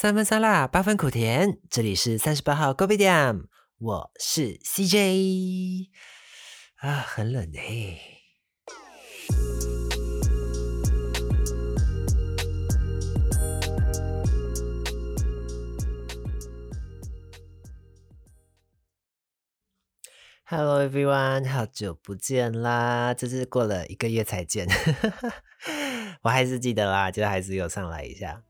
三分酸辣，八分苦甜。这里是三十八号 Gobi 店，我是 CJ。啊，很冷哎。Hello everyone，好久不见啦！这是过了一个月才见，我还是记得啦，就还是有上来一下。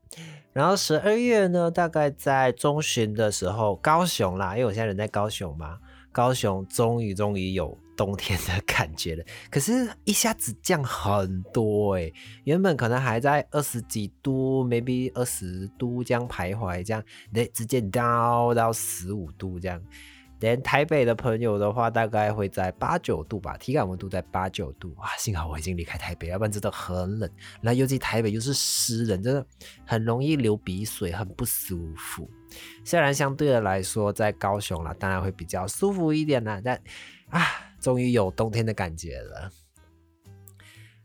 然后十二月呢，大概在中旬的时候，高雄啦，因为我现在人在高雄嘛，高雄终于终于有冬天的 感觉了。可是，一下子降很多哎，原本可能还在二十几度，maybe 二十度这样徘徊，这样，直接 down 到十五度这样。连台北的朋友的话，大概会在八九度吧，体感温度在八九度哇！幸好我已经离开台北，要不然真的很冷。那尤其台北又是湿冷，真的很容易流鼻水，很不舒服。虽然相对的来说，在高雄啦，当然会比较舒服一点啦，但啊，终于有冬天的感觉了。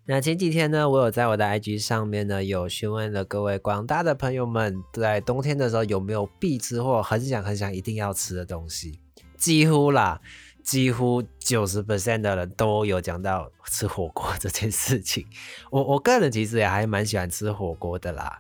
那前几天呢，我有在我的 IG 上面呢，有询问了各位广大的朋友们，在冬天的时候有没有必吃或很想很想一定要吃的东西。几乎啦，几乎九十 percent 的人都有讲到吃火锅这件事情。我我个人其实也还蛮喜欢吃火锅的啦。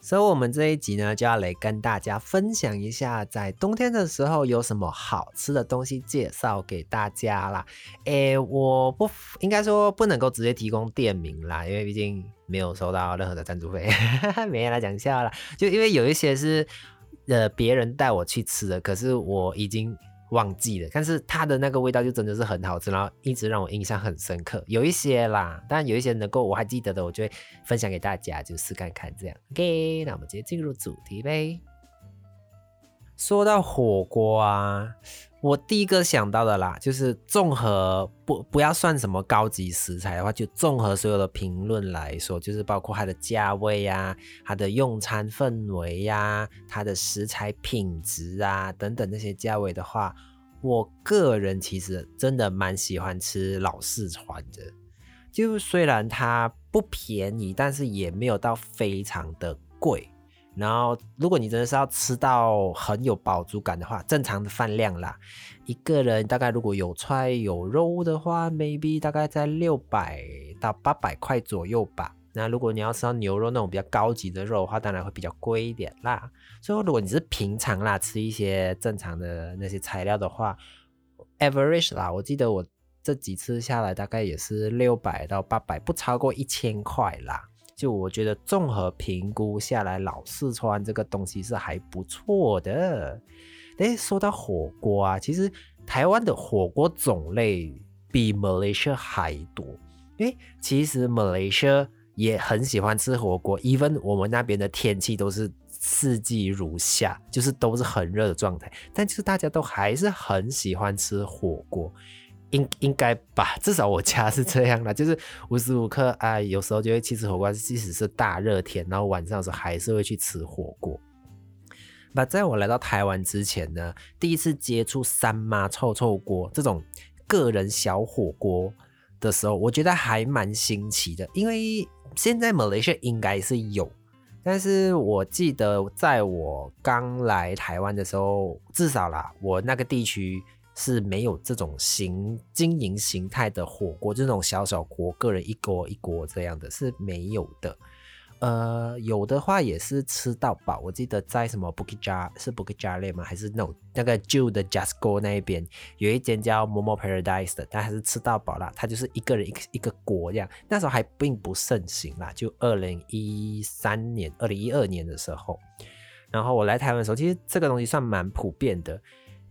所以，我们这一集呢，就要来跟大家分享一下，在冬天的时候有什么好吃的东西介绍给大家啦。诶，我不应该说不能够直接提供店名啦，因为毕竟没有收到任何的赞助费，没来讲笑了。就因为有一些是呃别人带我去吃的，可是我已经。忘记了，但是它的那个味道就真的是很好吃，然后一直让我印象很深刻。有一些啦，但有一些能够我还记得的，我就会分享给大家，就试看看这样。OK，那我们直接进入主题呗。说到火锅啊，我第一个想到的啦，就是综合不不要算什么高级食材的话，就综合所有的评论来说，就是包括它的价位呀、它的用餐氛围呀、它的食材品质啊等等那些价位的话，我个人其实真的蛮喜欢吃老四川的，就虽然它不便宜，但是也没有到非常的贵。然后，如果你真的是要吃到很有饱足感的话，正常的饭量啦，一个人大概如果有菜有肉的话，maybe 大概在六百到八百块左右吧。那如果你要吃到牛肉那种比较高级的肉的话，当然会比较贵一点啦。所以如果你是平常啦吃一些正常的那些材料的话，average 啦，我记得我这几次下来大概也是六百到八百，不超过一千块啦。就我觉得综合评估下来，老四川这个东西是还不错的。哎，说到火锅啊，其实台湾的火锅种类比 Malaysia 还多。因为其实 Malaysia 也很喜欢吃火锅，even 我们那边的天气都是四季如夏，就是都是很热的状态，但就是大家都还是很喜欢吃火锅。应应该吧，至少我家是这样的，就是无时无刻啊，有时候就会去吃火锅，即使是大热天，然后晚上的时候还是会去吃火锅。那在我来到台湾之前呢，第一次接触三妈臭臭锅这种个人小火锅的时候，我觉得还蛮新奇的，因为现在马来西亚应该是有，但是我记得在我刚来台湾的时候，至少啦，我那个地区。是没有这种形经营形态的火锅，这种小小锅，个人一锅一锅这样的是没有的。呃，有的话也是吃到饱。我记得在什么 Bukit Jar 是 Bukit Jar 吗？还是那种那个旧的 Justgo 那一边有一间叫 Momo Paradise 的，但还是吃到饱啦。它就是一个人一个一个锅这样。那时候还并不盛行啦，就二零一三年、二零一二年的时候。然后我来台湾的时候，其实这个东西算蛮普遍的。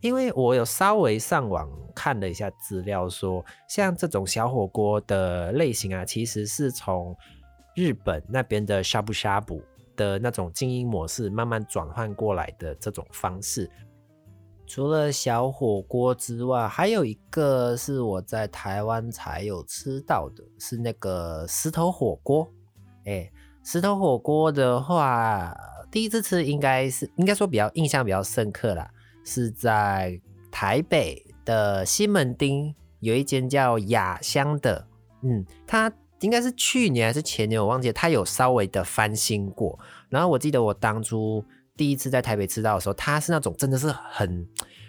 因为我有稍微上网看了一下资料，说像这种小火锅的类型啊，其实是从日本那边的呷哺呷哺的那种经营模式慢慢转换过来的这种方式。除了小火锅之外，还有一个是我在台湾才有吃到的，是那个石头火锅。哎，石头火锅的话，第一次吃应该是应该说比较印象比较深刻啦。是在台北的西门町有一间叫雅香的，嗯，它应该是去年还是前年，我忘记了，它有稍微的翻新过。然后我记得我当初第一次在台北吃到的时候，它是那种真的是很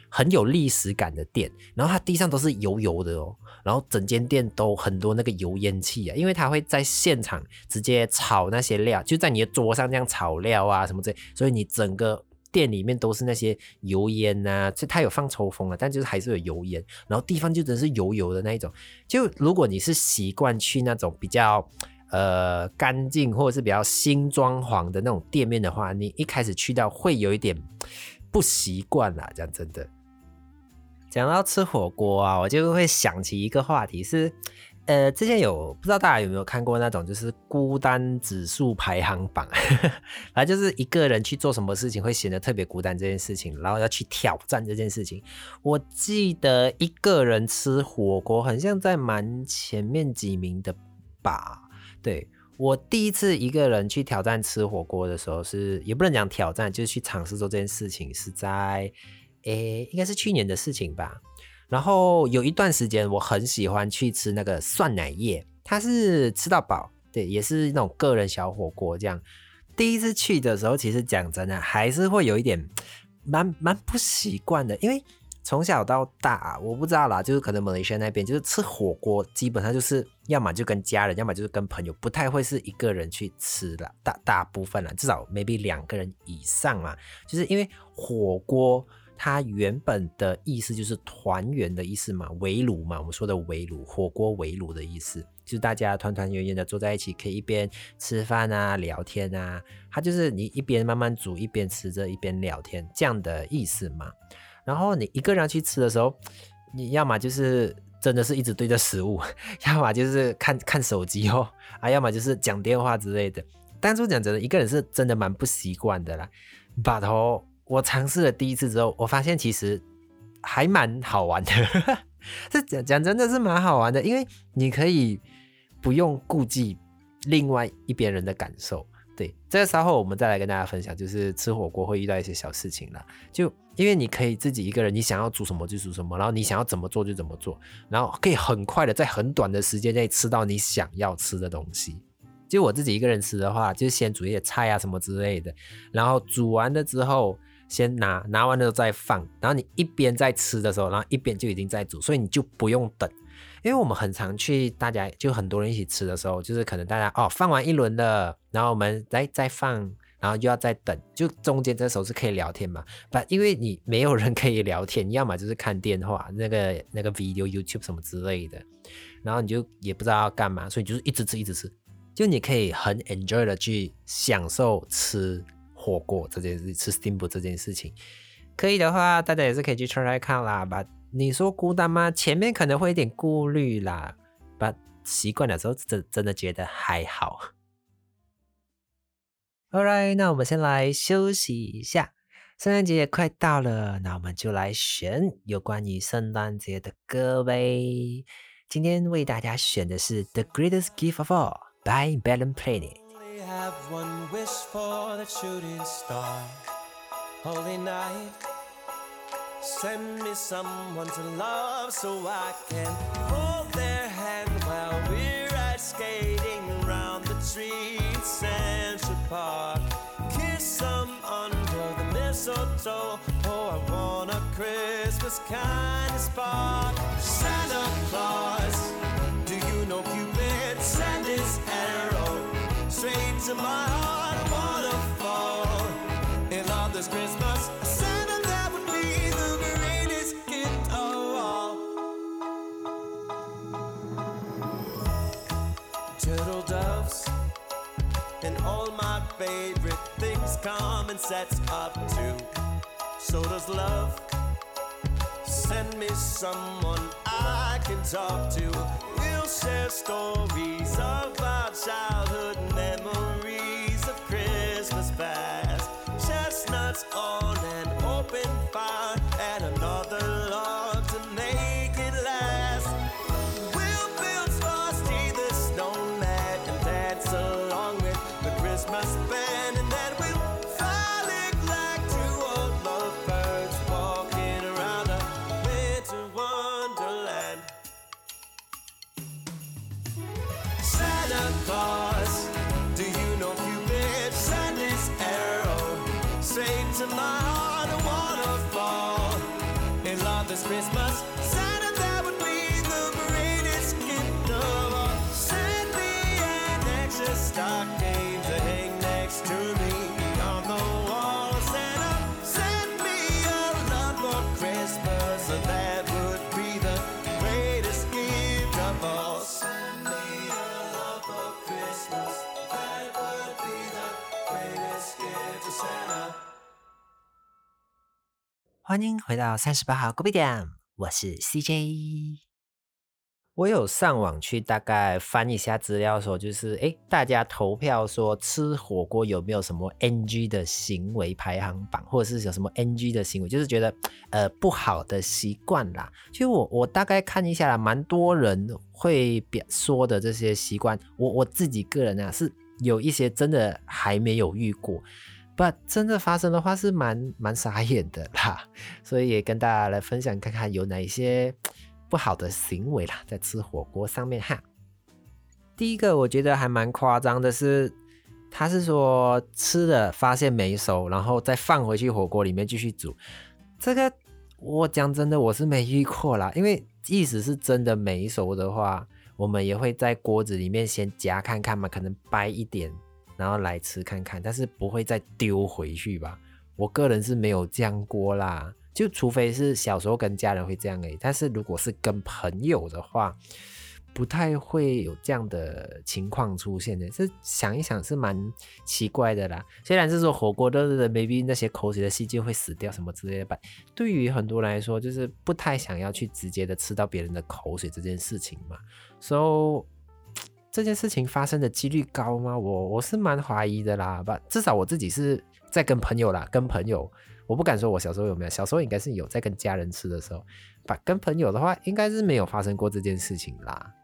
很有历史感的店，然后它地上都是油油的哦，然后整间店都很多那个油烟气啊，因为它会在现场直接炒那些料，就在你的桌上这样炒料啊什么之类，所以你整个店里面都是那些油烟呐，就它有放抽风啊，但就是还是有油烟，然后地方就真是油油的那一种。就如果你是习惯去那种比较。呃，干净或者是比较新装潢的那种店面的话，你一开始去到会有一点不习惯啦。讲真的，讲到吃火锅啊，我就会想起一个话题是，呃，之前有不知道大家有没有看过那种就是孤单指数排行榜，反正就是一个人去做什么事情会显得特别孤单这件事情，然后要去挑战这件事情。我记得一个人吃火锅，很像在蛮前面几名的吧。对我第一次一个人去挑战吃火锅的时候，是也不能讲挑战，就是去尝试做这件事情，是在诶，应该是去年的事情吧。然后有一段时间，我很喜欢去吃那个蒜奶叶，它是吃到饱，对，也是那种个人小火锅这样。第一次去的时候，其实讲真的，还是会有一点蛮蛮不习惯的，因为。从小到大啊，我不知道啦，就是可能马来西亚那边就是吃火锅，基本上就是要么就跟家人，要么就是跟朋友，不太会是一个人去吃了。大大部分了，至少 maybe 两个人以上嘛。就是因为火锅它原本的意思就是团圆的意思嘛，围炉嘛，我们说的围炉，火锅围炉的意思，就是大家团团圆圆的坐在一起，可以一边吃饭啊，聊天啊。它就是你一边慢慢煮，一边吃着，一边聊天这样的意思嘛。然后你一个人去吃的时候，你要么就是真的是一直对着食物，要么就是看看手机哦，啊，要么就是讲电话之类的。当初讲真的，一个人是真的蛮不习惯的啦。把头，我尝试了第一次之后，我发现其实还蛮好玩的。这讲讲真的是蛮好玩的，因为你可以不用顾忌另外一边人的感受。对，这个稍后我们再来跟大家分享，就是吃火锅会遇到一些小事情啦，就。因为你可以自己一个人，你想要煮什么就煮什么，然后你想要怎么做就怎么做，然后可以很快的在很短的时间内吃到你想要吃的东西。就我自己一个人吃的话，就先煮一些菜啊什么之类的，然后煮完了之后先拿，拿完了再放，然后你一边在吃的时候，然后一边就已经在煮，所以你就不用等。因为我们很常去，大家就很多人一起吃的时候，就是可能大家哦放完一轮了，然后我们再再放。然后又要再等，就中间这时候是可以聊天嘛？不，因为你没有人可以聊天，要么就是看电话，那个那个 video YouTube 什么之类的，然后你就也不知道要干嘛，所以就是一直吃一直吃，就你可以很 enjoy 的去享受吃火锅这件事，吃 steam 这件事情。可以的话，大家也是可以去 try 看啦。把你说孤单吗？前面可能会有点顾虑啦，把习惯了之后，真真的觉得还好。Alright，那我们先来休息一下。圣诞节也快到了，那我们就来选有关于圣诞节的歌呗。今天为大家选的是《The Greatest Gift of All》（Bye，Belan Planet） Bellum send me someone to love so I can hold their hand while we're ice skating around the streets Central Park. Kiss them under the mistletoe. Oh, I want a Christmas kind of spark. Santa Claus, straight to my heart, a waterfall. And on this Christmas, I said that, would be the greatest gift of all. Turtle doves and all my favorite things common sets up too. So does love. Send me someone I can talk to. We'll share stories of our childhood memories thoughts. Do you know Cupid sent his arrow straight to my heart, a waterfall? In love this Christmas. 欢迎回到三十八号 Kobe 点，我是 CJ。我有上网去大概翻一下资料，说就是诶，大家投票说吃火锅有没有什么 NG 的行为排行榜，或者是有什么 NG 的行为，就是觉得呃不好的习惯啦。其实我我大概看一下啦，蛮多人会表说的这些习惯，我我自己个人啊是有一些真的还没有遇过。But，真的发生的话是蛮蛮傻眼的啦，所以也跟大家来分享看看有哪一些 不好的行为啦，在吃火锅上面哈。第一个我觉得还蛮夸张的是，他是说吃了发现没熟，然后再放回去火锅里面继续煮。这个我讲真的我是没遇过啦，因为意思是真的没熟的话，我们也会在锅子里面先夹看看嘛，可能掰一点。然后来吃看看，但是不会再丢回去吧？我个人是没有这样过啦，就除非是小时候跟家人会这样诶，但是如果是跟朋友的话，不太会有这样的情况出现的。这想一想是蛮奇怪的啦。虽然是说火锅的，maybe 那些口水的细菌会死掉什么之类的吧。对于很多人来说，就是不太想要去直接的吃到别人的口水这件事情嘛。So 这件事情发生的几率高吗？我我是蛮怀疑的啦，不，至少我自己是在跟朋友啦，跟朋友，我不敢说我小时候有没有，小时候应该是有在跟家人吃的时候，把跟朋友的话，应该是没有发生过这件事情啦。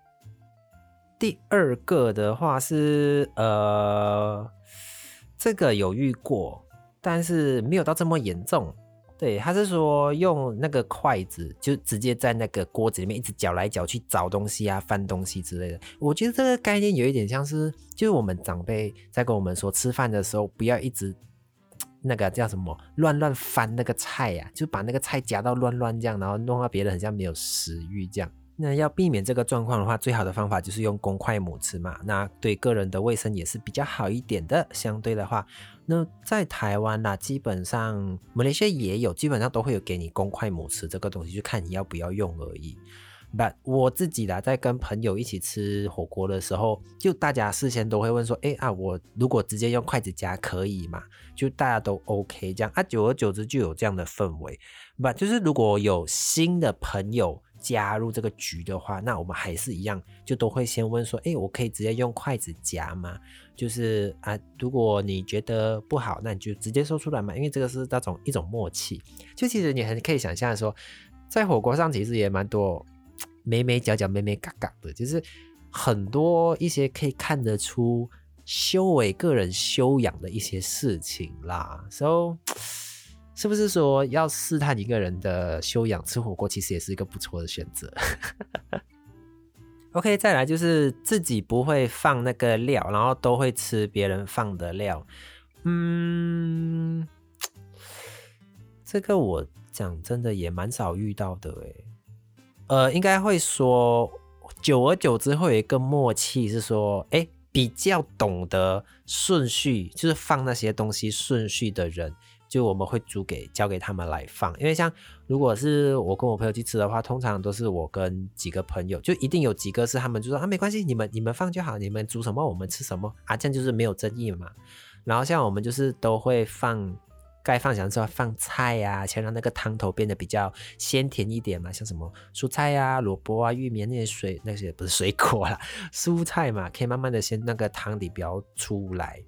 第二个的话是呃，这个有遇过，但是没有到这么严重。对，他是说用那个筷子，就直接在那个锅子里面一直搅来搅去找东西啊、翻东西之类的。我觉得这个概念有一点像是，就是我们长辈在跟我们说，吃饭的时候不要一直那个叫什么乱乱翻那个菜呀，就把那个菜夹到乱乱这样，然后弄到别人很像没有食欲这样。那要避免这个状况的话，最好的方法就是用公筷母吃嘛。那对个人的卫生也是比较好一点的。相对的话，那在台湾啦，基本上马来西亚也有，基本上都会有给你公筷母吃这个东西，就看你要不要用而已。But 我自己啦，在跟朋友一起吃火锅的时候，就大家事先都会问说，哎啊，我如果直接用筷子夹可以吗？就大家都 OK 这样啊，久而久之就有这样的氛围。But 就是如果有新的朋友。加入这个局的话，那我们还是一样，就都会先问说，哎，我可以直接用筷子夹吗？就是啊，如果你觉得不好，那你就直接说出来嘛，因为这个是那种一种默契。就其实你很可以想象说，在火锅上其实也蛮多眉眉角角、眉眉嘎嘎的，就是很多一些可以看得出修为、个人修养的一些事情啦。So。是不是说要试探一个人的修养，吃火锅其实也是一个不错的选择。OK，再来就是自己不会放那个料，然后都会吃别人放的料。嗯，这个我讲真的也蛮少遇到的诶。呃，应该会说，久而久之会有一个默契，是说，哎，比较懂得顺序，就是放那些东西顺序的人。就我们会煮给交给他们来放，因为像如果是我跟我朋友去吃的话，通常都是我跟几个朋友，就一定有几个是他们就说啊没关系，你们你们放就好，你们煮什么我们吃什么啊，这样就是没有争议嘛。然后像我们就是都会放该放想之后放菜呀，先让那个汤头变得比较鲜甜一点嘛，像什么蔬菜呀、萝卜啊、玉米那些水那些不是水果啦，蔬菜嘛，可以慢慢的先那个汤底不要出来。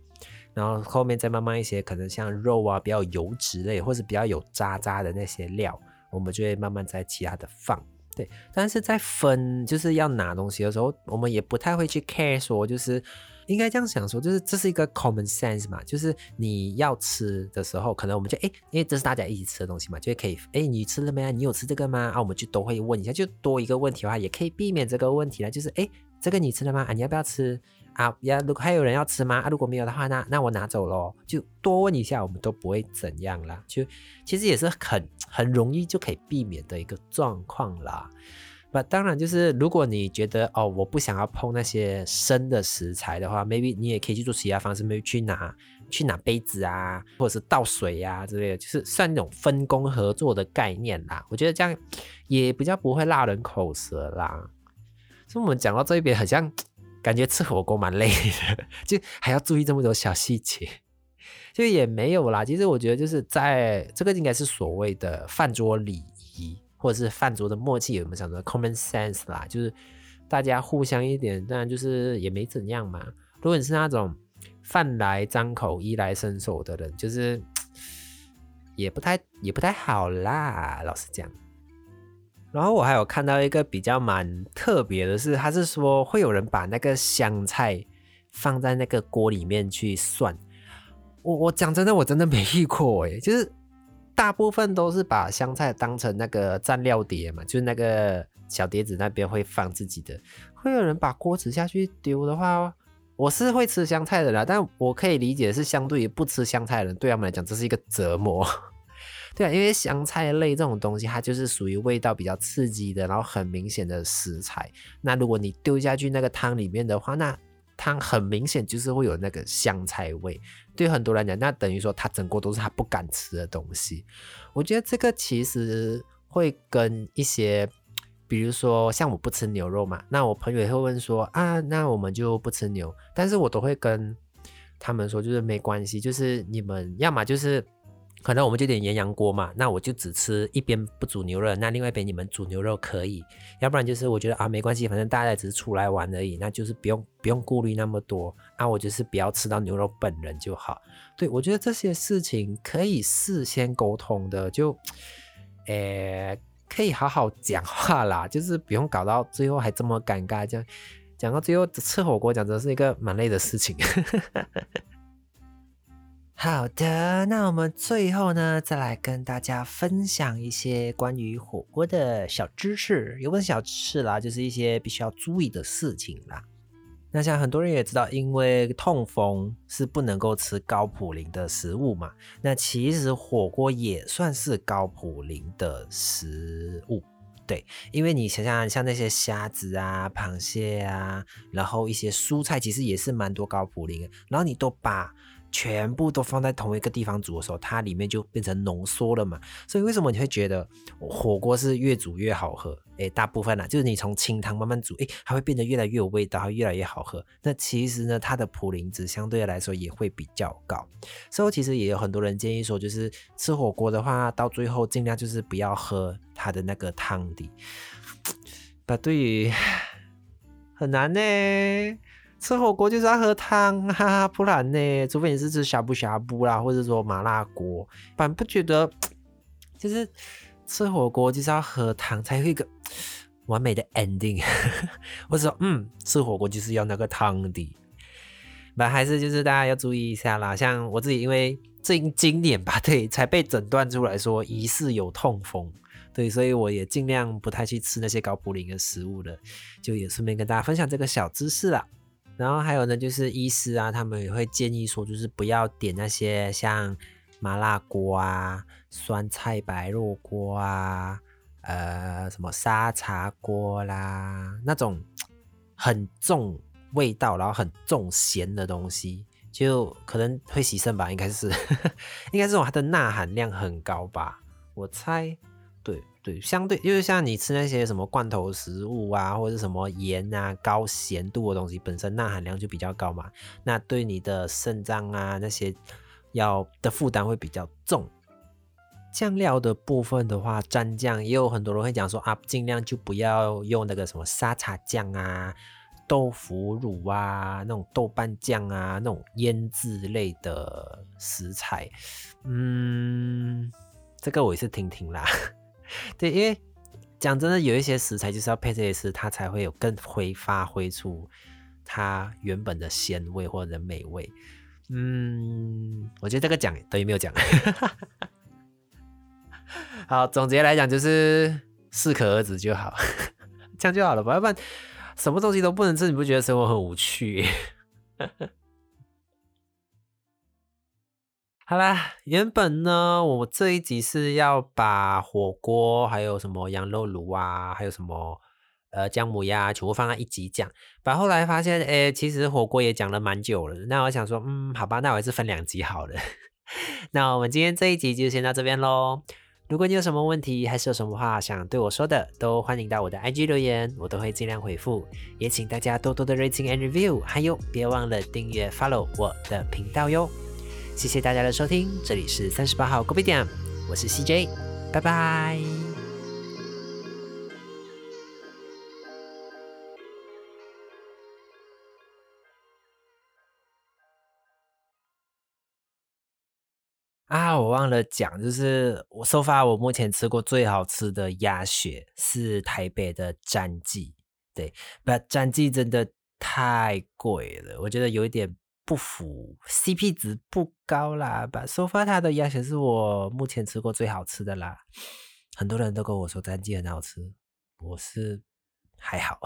然后后面再慢慢一些，可能像肉啊，比较油脂类，或是比较有渣渣的那些料，我们就会慢慢在其他的放。对，但是在分就是要拿东西的时候，我们也不太会去 care 说，就是应该这样想说，就是这是一个 common sense 嘛，就是你要吃的时候，可能我们就哎，因为这是大家一起吃的东西嘛，就可以哎，你吃了没啊？你有吃这个吗？啊，我们就都会问一下，就多一个问题的话，也可以避免这个问题了，就是哎，这个你吃了吗？啊，你要不要吃？啊，呀，如果还有人要吃吗？啊，如果没有的话，那那我拿走咯。就多问一下，我们都不会怎样啦。就其实也是很很容易就可以避免的一个状况啦。那当然就是如果你觉得哦，我不想要碰那些生的食材的话，maybe 你也可以去做其他方式，maybe 去拿去拿杯子啊，或者是倒水呀、之类的，就是算那种分工合作的概念啦。我觉得这样也比较不会落人口舌啦。所以我们讲到这一边，好像感觉吃火锅蛮累的，就还要注意这么多小细节。就也没有啦，其实我觉得就是在这个应该是所谓的饭桌礼仪，或者是饭桌的默契，有没有讲的 common sense 啦？就是大家互相一点，当然就是也没怎样嘛。如果你是那种饭来张口、衣来伸手的人，就是 也不太也不太好啦，老实讲。然后我还有看到一个比较蛮特别的是，他是说会有人把那个香菜放在那个锅里面去涮。我我讲真的，我真的没遇过诶，就是大部分都是把香菜当成那个蘸料碟嘛，就是那个小碟子那边会放自己的。会有人把锅子下去丢的话，我是会吃香菜的啦，但我可以理解是相对于不吃香菜的人，对他们来讲这是一个折磨。对啊，因为香菜类这种东西，它就是属于味道比较刺激的，然后很明显的食材。那如果你丢下去那个汤里面的话，那汤很明显就是会有那个香菜味。对很多人讲，那等于说它整锅都是他不敢吃的东西。我觉得这个其实会跟一些，比如说像我不吃牛肉嘛，那我朋友也会问说啊，那我们就不吃牛，但是我都会跟他们说，就是没关系，就是你们要么就是。可能我们就点鸳鸯锅嘛，那我就只吃一边不煮牛肉，那另外一边你们煮牛肉可以，要不然就是我觉得啊没关系，反正大家只是出来玩而已，那就是不用不用顾虑那么多啊，我就是不要吃到牛肉本人就好。对我觉得这些事情可以事先沟通的，就，诶可以好好讲话啦，就是不用搞到最后还这么尴尬，这样讲到最后吃火锅讲真的是一个蛮累的事情。好的，那我们最后呢，再来跟大家分享一些关于火锅的小知识，有不是小知识啦，就是一些必须要注意的事情啦。那像很多人也知道，因为痛风是不能够吃高普林的食物嘛，那其实火锅也算是高普林的食物。对，因为你想想，像那些虾子啊、螃蟹啊，然后一些蔬菜，其实也是蛮多高普林，然后你都把。全部都放在同一个地方煮的时候，它里面就变成浓缩了嘛。所以为什么你会觉得火锅是越煮越好喝？诶，大部分呢，就是你从清汤慢慢煮，诶，它会变得越来越有味道，它越来越好喝。那其实呢，它的普林值相对来说也会比较高。所以其实也有很多人建议说，就是吃火锅的话，到最后尽量就是不要喝它的那个汤底。那对于 很难呢。吃火锅就是要喝汤，哈哈，不然呢？除非你是吃呷哺呷哺啦，或者说麻辣锅，反不觉得 就是吃火锅就是要喝汤才有一个完美的 ending。或者说，嗯，吃火锅就是要那个汤底。那还是就是大家要注意一下啦。像我自己，因为近今年吧，对，才被诊断出来说疑似有痛风，对，所以我也尽量不太去吃那些高嘌呤的食物了。就也顺便跟大家分享这个小知识啦。然后还有呢，就是医师啊，他们也会建议说，就是不要点那些像麻辣锅啊、酸菜白肉锅啊、呃什么沙茶锅啦，那种很重味道，然后很重咸的东西，就可能会洗肾吧，应该是，应该是它的钠含量很高吧，我猜，对。相对就是像你吃那些什么罐头食物啊，或者什么盐啊、高咸度的东西，本身钠含量就比较高嘛，那对你的肾脏啊那些要的负担会比较重。酱料的部分的话，蘸酱也有很多人会讲说啊，尽量就不要用那个什么沙茶酱啊、豆腐乳啊、那种豆瓣酱啊、那种腌制类的食材。嗯，这个我也是听听啦。对，因为讲真的，有一些食材就是要配这些食，它才会有更会发挥出它原本的鲜味或者美味。嗯，我觉得这个讲等于没有讲。好，总结来讲就是适可而止就好，这样就好了吧？要不然什么东西都不能吃，你不觉得生活很无趣？好啦，原本呢，我这一集是要把火锅，还有什么羊肉炉啊，还有什么呃姜母鸭，全部放在一集讲。把后来发现，哎，其实火锅也讲了蛮久了。那我想说，嗯，好吧，那我还是分两集好了。那我们今天这一集就先到这边喽。如果你有什么问题，还是有什么话想对我说的，都欢迎到我的 IG 留言，我都会尽量回复。也请大家多多的 rating and review，还有别忘了订阅 follow 我的频道哟。谢谢大家的收听，这里是三十八号 Coffee 店，我是 CJ，拜拜。啊，我忘了讲，就是我收发我目前吃过最好吃的鸭血是台北的詹记，对，不，詹记真的太贵了，我觉得有一点。不符 CP 值不高啦吧，收发它的鸭血是我目前吃过最好吃的啦。很多人都跟我说詹记很好吃，我是还好。